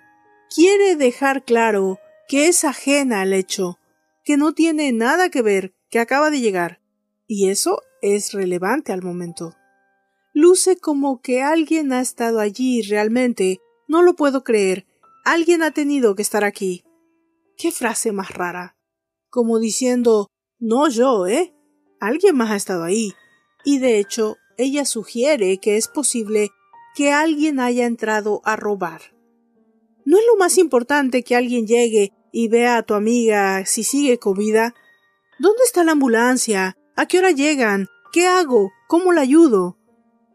Quiere dejar claro que es ajena al hecho, que no tiene nada que ver, que acaba de llegar. Y eso es relevante al momento. Luce como que alguien ha estado allí realmente. No lo puedo creer. Alguien ha tenido que estar aquí. Qué frase más rara. Como diciendo, no yo, ¿eh? Alguien más ha estado ahí. Y de hecho, ella sugiere que es posible que alguien haya entrado a robar. ¿No es lo más importante que alguien llegue y vea a tu amiga si sigue con vida? ¿Dónde está la ambulancia? ¿A qué hora llegan? ¿Qué hago? ¿Cómo la ayudo?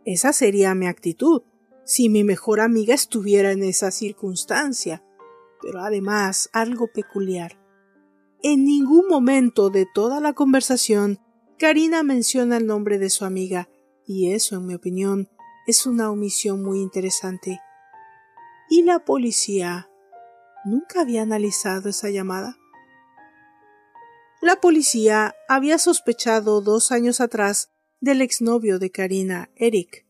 Esa sería mi actitud si mi mejor amiga estuviera en esa circunstancia. Pero además algo peculiar. En ningún momento de toda la conversación Karina menciona el nombre de su amiga, y eso, en mi opinión, es una omisión muy interesante. ¿Y la policía? ¿Nunca había analizado esa llamada? La policía había sospechado dos años atrás del exnovio de Karina, Eric,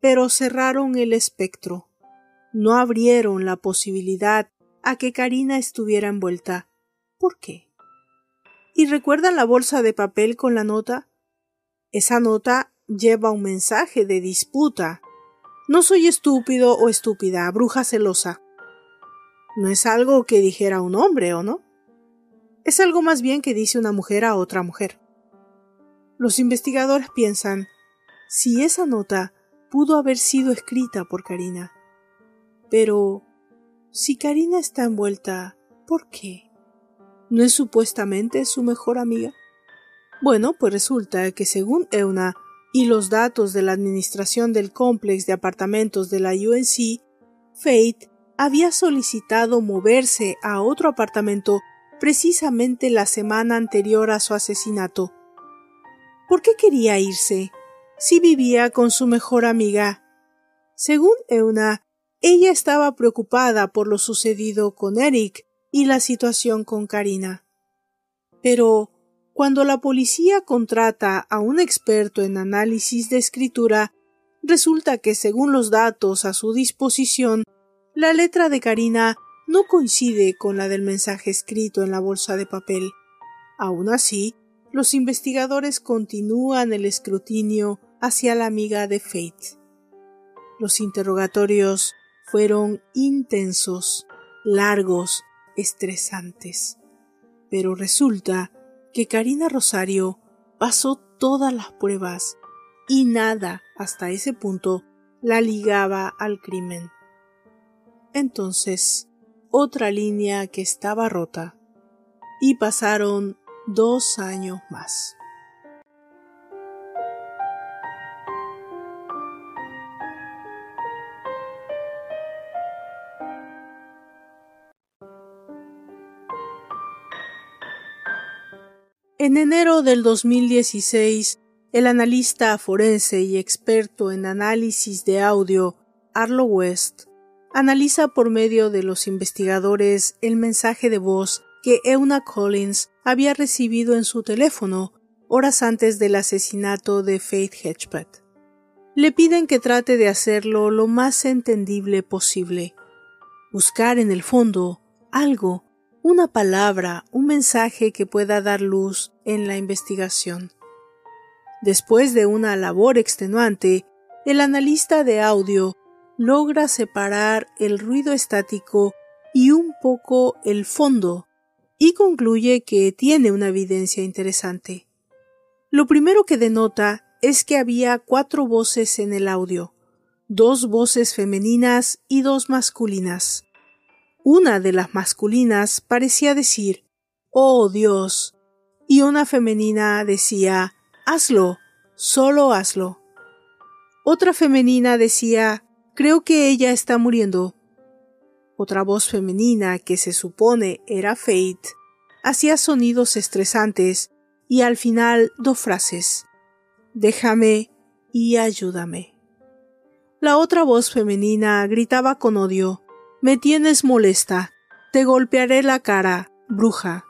pero cerraron el espectro. No abrieron la posibilidad a que Karina estuviera envuelta. ¿Por qué? ¿Y recuerdan la bolsa de papel con la nota? Esa nota lleva un mensaje de disputa. No soy estúpido o estúpida, bruja celosa. No es algo que dijera un hombre, ¿o no? Es algo más bien que dice una mujer a otra mujer. Los investigadores piensan, si esa nota pudo haber sido escrita por Karina. Pero, si Karina está envuelta, ¿por qué? ¿No es supuestamente su mejor amiga? Bueno, pues resulta que según Euna y los datos de la administración del complex de apartamentos de la UNC, Faith había solicitado moverse a otro apartamento precisamente la semana anterior a su asesinato. ¿Por qué quería irse? Si vivía con su mejor amiga. Según Euna, ella estaba preocupada por lo sucedido con Eric y la situación con Karina. Pero cuando la policía contrata a un experto en análisis de escritura, resulta que según los datos a su disposición, la letra de Karina no coincide con la del mensaje escrito en la bolsa de papel. Aun así, los investigadores continúan el escrutinio hacia la amiga de Fate. Los interrogatorios fueron intensos, largos, estresantes. Pero resulta que Karina Rosario pasó todas las pruebas y nada hasta ese punto la ligaba al crimen. Entonces, otra línea que estaba rota y pasaron dos años más. En enero del 2016, el analista forense y experto en análisis de audio Arlo West analiza por medio de los investigadores el mensaje de voz que Euna Collins había recibido en su teléfono horas antes del asesinato de Faith Hedgepeth. Le piden que trate de hacerlo lo más entendible posible, buscar en el fondo algo una palabra, un mensaje que pueda dar luz en la investigación. Después de una labor extenuante, el analista de audio logra separar el ruido estático y un poco el fondo, y concluye que tiene una evidencia interesante. Lo primero que denota es que había cuatro voces en el audio, dos voces femeninas y dos masculinas. Una de las masculinas parecía decir Oh Dios, y una femenina decía Hazlo, solo hazlo. Otra femenina decía Creo que ella está muriendo. Otra voz femenina, que se supone era Fate, hacía sonidos estresantes y al final dos frases Déjame y ayúdame. La otra voz femenina gritaba con odio me tienes molesta. Te golpearé la cara, bruja.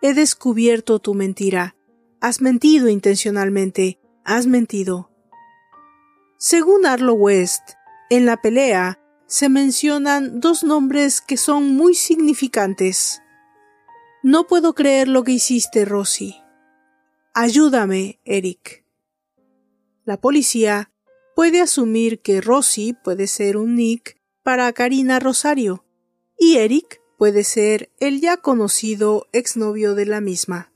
He descubierto tu mentira. Has mentido intencionalmente. Has mentido. Según Arlo West, en la pelea se mencionan dos nombres que son muy significantes. No puedo creer lo que hiciste, Rosy. Ayúdame, Eric. La policía puede asumir que Rosy puede ser un Nick para Karina Rosario, y Eric puede ser el ya conocido exnovio de la misma.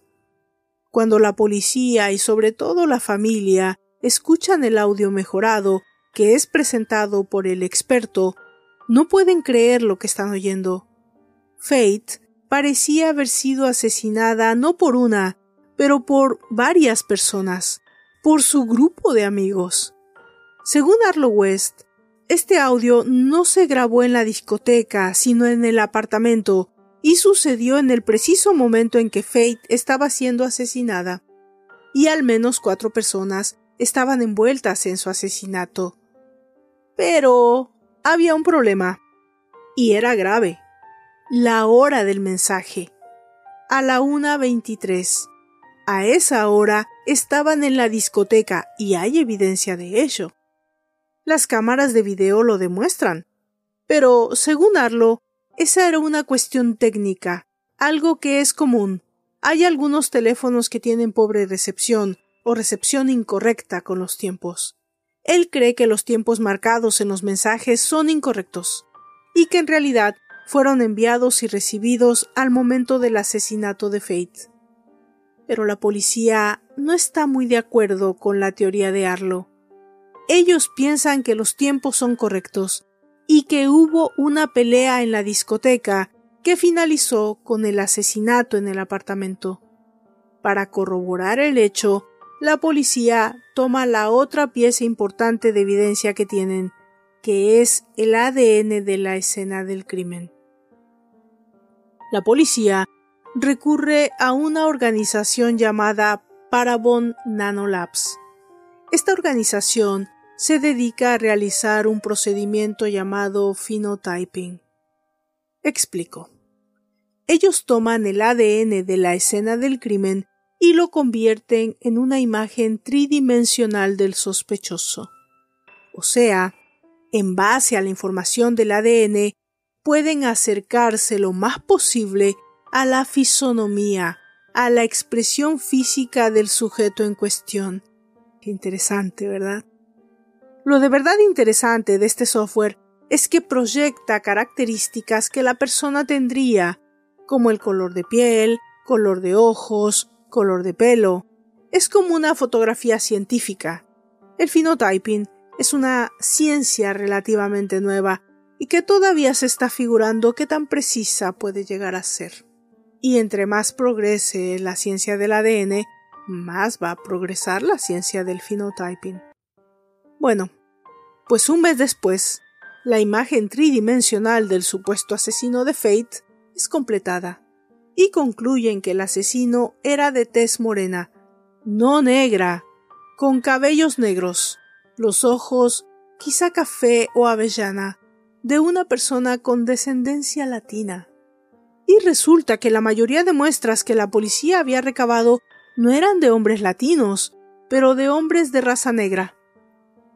Cuando la policía y sobre todo la familia escuchan el audio mejorado que es presentado por el experto, no pueden creer lo que están oyendo. Fate parecía haber sido asesinada no por una, pero por varias personas, por su grupo de amigos. Según Arlo West, este audio no se grabó en la discoteca, sino en el apartamento, y sucedió en el preciso momento en que Faith estaba siendo asesinada. Y al menos cuatro personas estaban envueltas en su asesinato. Pero había un problema. Y era grave. La hora del mensaje. A la una veintitrés. A esa hora estaban en la discoteca y hay evidencia de ello. Las cámaras de video lo demuestran. Pero, según Arlo, esa era una cuestión técnica, algo que es común. Hay algunos teléfonos que tienen pobre recepción o recepción incorrecta con los tiempos. Él cree que los tiempos marcados en los mensajes son incorrectos y que en realidad fueron enviados y recibidos al momento del asesinato de Fate. Pero la policía no está muy de acuerdo con la teoría de Arlo. Ellos piensan que los tiempos son correctos y que hubo una pelea en la discoteca que finalizó con el asesinato en el apartamento. Para corroborar el hecho, la policía toma la otra pieza importante de evidencia que tienen, que es el ADN de la escena del crimen. La policía recurre a una organización llamada Parabon Nanolabs. Esta organización se dedica a realizar un procedimiento llamado phenotyping. Explico. Ellos toman el ADN de la escena del crimen y lo convierten en una imagen tridimensional del sospechoso. O sea, en base a la información del ADN, pueden acercarse lo más posible a la fisonomía, a la expresión física del sujeto en cuestión. Interesante, ¿verdad? Lo de verdad interesante de este software es que proyecta características que la persona tendría, como el color de piel, color de ojos, color de pelo. Es como una fotografía científica. El phenotyping es una ciencia relativamente nueva y que todavía se está figurando qué tan precisa puede llegar a ser. Y entre más progrese la ciencia del ADN, más va a progresar la ciencia del phenotyping. Bueno, pues un mes después, la imagen tridimensional del supuesto asesino de Fate es completada y concluyen que el asesino era de tez morena, no negra, con cabellos negros, los ojos quizá café o avellana, de una persona con descendencia latina. Y resulta que la mayoría de muestras que la policía había recabado no eran de hombres latinos, pero de hombres de raza negra.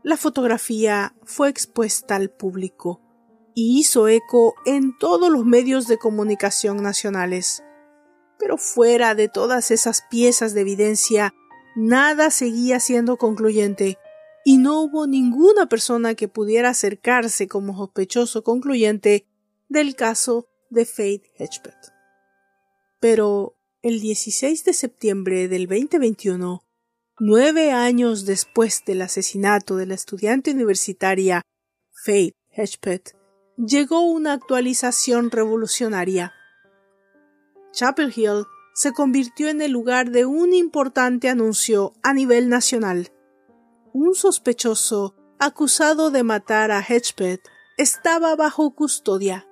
La fotografía fue expuesta al público y hizo eco en todos los medios de comunicación nacionales. Pero fuera de todas esas piezas de evidencia, nada seguía siendo concluyente, y no hubo ninguna persona que pudiera acercarse como sospechoso concluyente del caso de Faith Hedgepeth. Pero el 16 de septiembre del 2021, nueve años después del asesinato de la estudiante universitaria Faith Hedgepeth, llegó una actualización revolucionaria. Chapel Hill se convirtió en el lugar de un importante anuncio a nivel nacional. Un sospechoso acusado de matar a Hedgepeth estaba bajo custodia.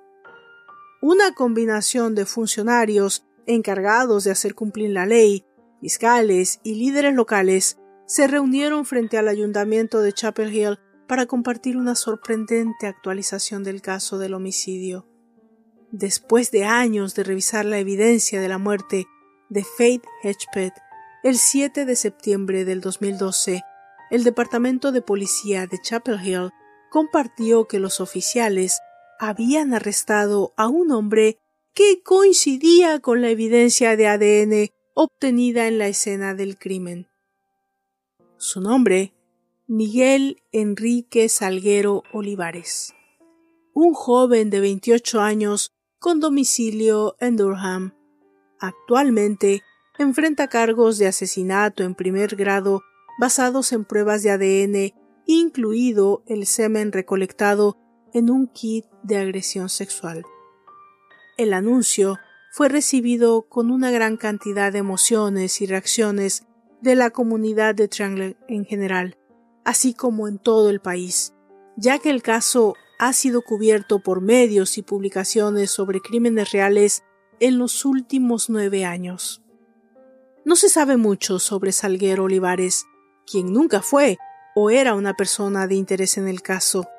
Una combinación de funcionarios encargados de hacer cumplir la ley, fiscales y líderes locales se reunieron frente al ayuntamiento de Chapel Hill para compartir una sorprendente actualización del caso del homicidio. Después de años de revisar la evidencia de la muerte de Faith Hedgepeth, el 7 de septiembre del 2012, el Departamento de Policía de Chapel Hill compartió que los oficiales habían arrestado a un hombre que coincidía con la evidencia de ADN obtenida en la escena del crimen. Su nombre Miguel Enrique Salguero Olivares, un joven de 28 años con domicilio en Durham. Actualmente enfrenta cargos de asesinato en primer grado basados en pruebas de ADN, incluido el semen recolectado en un kit de agresión sexual. El anuncio fue recibido con una gran cantidad de emociones y reacciones de la comunidad de Triangle en general, así como en todo el país, ya que el caso ha sido cubierto por medios y publicaciones sobre crímenes reales en los últimos nueve años. No se sabe mucho sobre Salguero Olivares, quien nunca fue o era una persona de interés en el caso.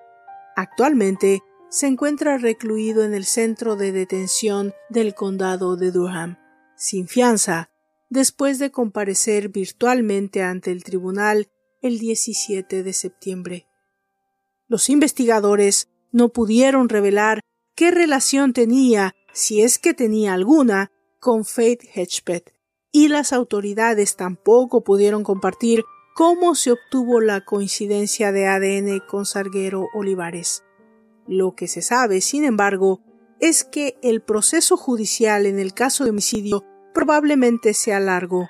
Actualmente se encuentra recluido en el centro de detención del condado de Durham, sin fianza, después de comparecer virtualmente ante el tribunal el 17 de septiembre. Los investigadores no pudieron revelar qué relación tenía, si es que tenía alguna, con Faith Hedgepeth, y las autoridades tampoco pudieron compartir cómo se obtuvo la coincidencia de ADN con Sarguero Olivares. Lo que se sabe, sin embargo, es que el proceso judicial en el caso de homicidio probablemente sea largo.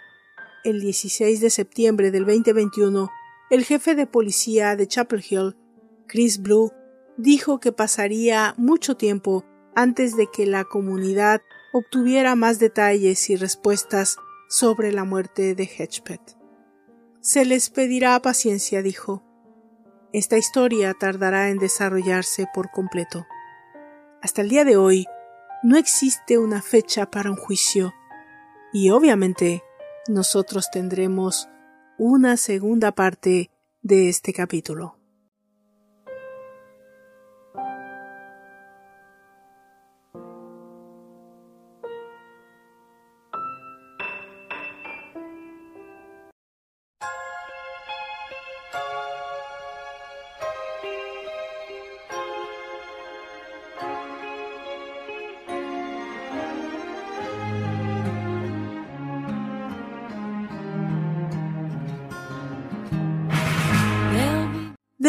El 16 de septiembre del 2021, el jefe de policía de Chapel Hill, Chris Blue, dijo que pasaría mucho tiempo antes de que la comunidad obtuviera más detalles y respuestas sobre la muerte de Hedgepeth. Se les pedirá paciencia, dijo. Esta historia tardará en desarrollarse por completo. Hasta el día de hoy, no existe una fecha para un juicio Y obviamente nosotros tendremos una segunda parte de este capítulo.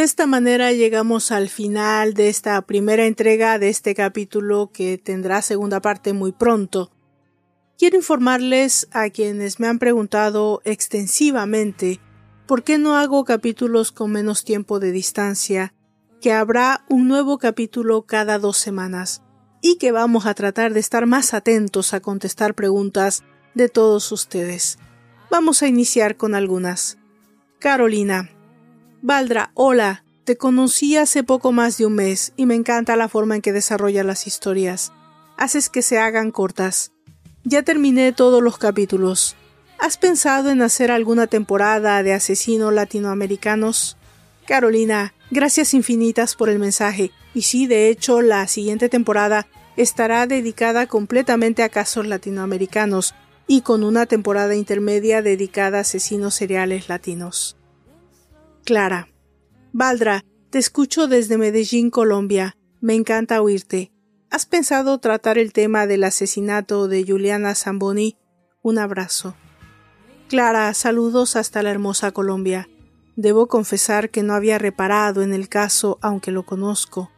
De esta manera llegamos al final de esta primera entrega de este capítulo que tendrá segunda parte muy pronto. Quiero informarles a quienes me han preguntado extensivamente por qué no hago capítulos con menos tiempo de distancia, que habrá un nuevo capítulo cada dos semanas y que vamos a tratar de estar más atentos a contestar preguntas de todos ustedes. Vamos a iniciar con algunas. Carolina, Valdra, hola. Te conocí hace poco más de un mes y me encanta la forma en que desarrollas las historias. Haces que se hagan cortas. Ya terminé todos los capítulos. ¿Has pensado en hacer alguna temporada de asesinos latinoamericanos? Carolina, gracias infinitas por el mensaje. Y sí, de hecho, la siguiente temporada estará dedicada completamente a casos latinoamericanos y con una temporada intermedia dedicada a asesinos seriales latinos. Clara. Valdra, te escucho desde Medellín, Colombia. Me encanta oírte. ¿Has pensado tratar el tema del asesinato de Juliana Zamboni? Un abrazo. Clara, saludos hasta la hermosa Colombia. Debo confesar que no había reparado en el caso, aunque lo conozco.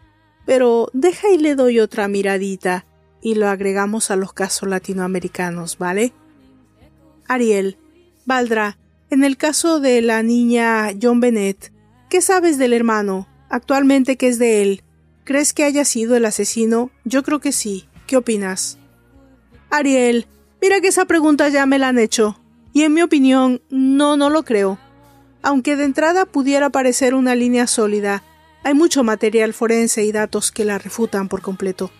Pero deja y le doy otra miradita y lo agregamos a los casos latinoamericanos, ¿vale? Ariel, Valdra, en el caso de la niña John Bennett, ¿qué sabes del hermano? Actualmente, ¿qué es de él? ¿Crees que haya sido el asesino? Yo creo que sí. ¿Qué opinas? Ariel, mira que esa pregunta ya me la han hecho. Y en mi opinión, no, no lo creo. Aunque de entrada pudiera parecer una línea sólida, hay mucho material forense y datos que la refutan por completo.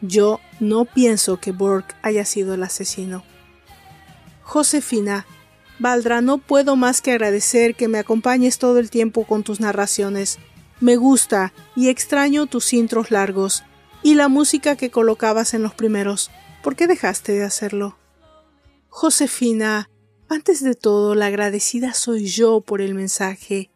Yo no pienso que Burke haya sido el asesino. Josefina, Valdra, no puedo más que agradecer que me acompañes todo el tiempo con tus narraciones. Me gusta y extraño tus intros largos y la música que colocabas en los primeros. ¿Por qué dejaste de hacerlo? Josefina, antes de todo, la agradecida soy yo por el mensaje.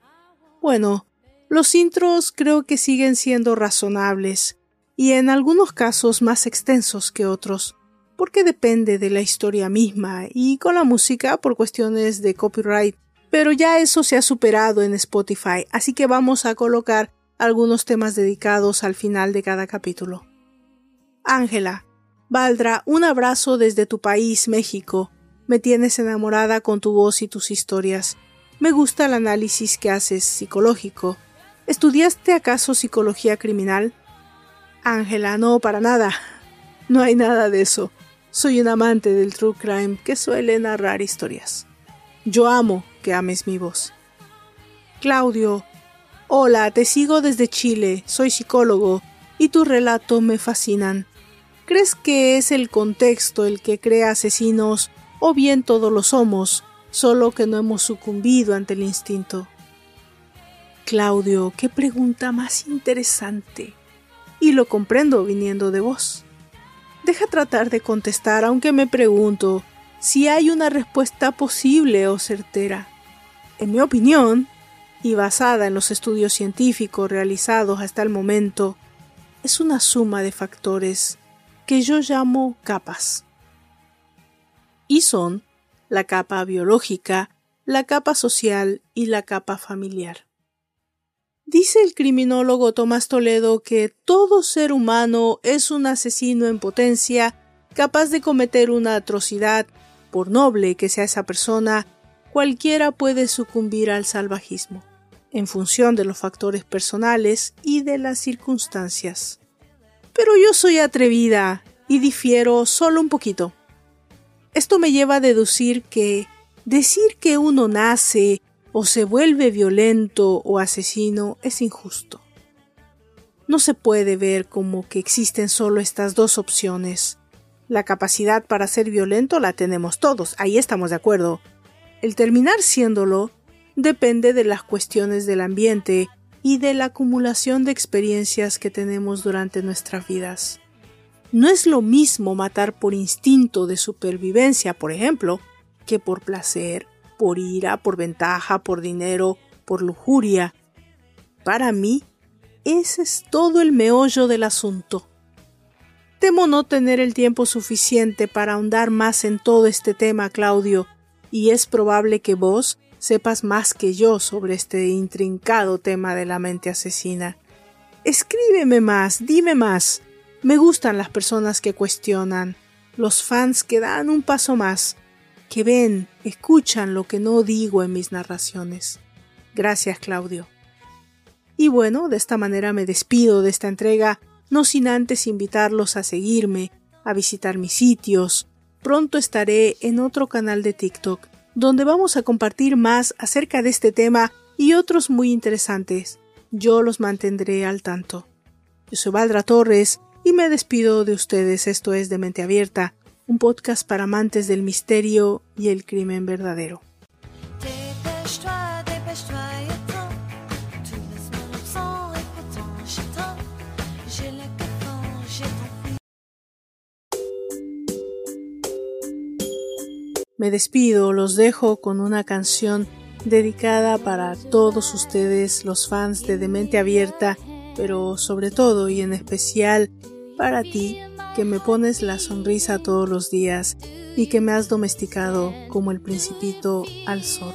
Bueno, los intros creo que siguen siendo razonables y en algunos casos más extensos que otros porque depende de la historia misma y con la música por cuestiones de copyright. Pero ya eso se ha superado en Spotify, así que vamos a colocar algunos temas dedicados al final de cada capítulo. Ángela, Valdra, un abrazo desde tu país, México. Me tienes enamorada con tu voz y tus historias. Me gusta el análisis que haces psicológico. ¿Estudiaste acaso psicología criminal? Ángela, no, para nada. No hay nada de eso. Soy un amante del true crime que suele narrar historias. Yo amo que ames mi voz. Claudio, hola, te sigo desde Chile, soy psicólogo y tu relato me fascinan. ¿Crees que es el contexto el que crea asesinos o bien todos lo somos, solo que no hemos sucumbido ante el instinto? Claudio, qué pregunta más interesante. Y lo comprendo viniendo de vos. Deja tratar de contestar, aunque me pregunto si hay una respuesta posible o certera. En mi opinión, y basada en los estudios científicos realizados hasta el momento, es una suma de factores que yo llamo capas. Y son la capa biológica, la capa social y la capa familiar. Dice el criminólogo Tomás Toledo que todo ser humano es un asesino en potencia capaz de cometer una atrocidad, por noble que sea esa persona, cualquiera puede sucumbir al salvajismo, en función de los factores personales y de las circunstancias. Pero yo soy atrevida y difiero solo un poquito. Esto me lleva a deducir que decir que uno nace o se vuelve violento o asesino es injusto. No se puede ver como que existen solo estas dos opciones. La capacidad para ser violento la tenemos todos, ahí estamos de acuerdo. El terminar siéndolo depende de las cuestiones del ambiente y de la acumulación de experiencias que tenemos durante nuestras vidas. No es lo mismo matar por instinto de supervivencia, por ejemplo, que por placer, por ira, por ventaja, por dinero, por lujuria. Para mí, ese es todo el meollo del asunto. Temo no tener el tiempo suficiente para ahondar más en todo este tema, Claudio, y es probable que vos sepas más que yo sobre este intrincado tema de la mente asesina. Escríbeme más, dime más. Me gustan las personas que cuestionan, los fans que dan un paso más, que ven, escuchan lo que no digo en mis narraciones. Gracias, Claudio. Y bueno, de esta manera me despido de esta entrega no sin antes invitarlos a seguirme, a visitar mis sitios. Pronto estaré en otro canal de TikTok, donde vamos a compartir más acerca de este tema y otros muy interesantes. Yo los mantendré al tanto. Yo soy Valdra Torres y me despido de ustedes. Esto es de Mente Abierta, un podcast para amantes del misterio y el crimen verdadero. Me despido, los dejo con una canción dedicada para todos ustedes, los fans de Demente Abierta, pero sobre todo y en especial para ti, que me pones la sonrisa todos los días y que me has domesticado como el principito al sol.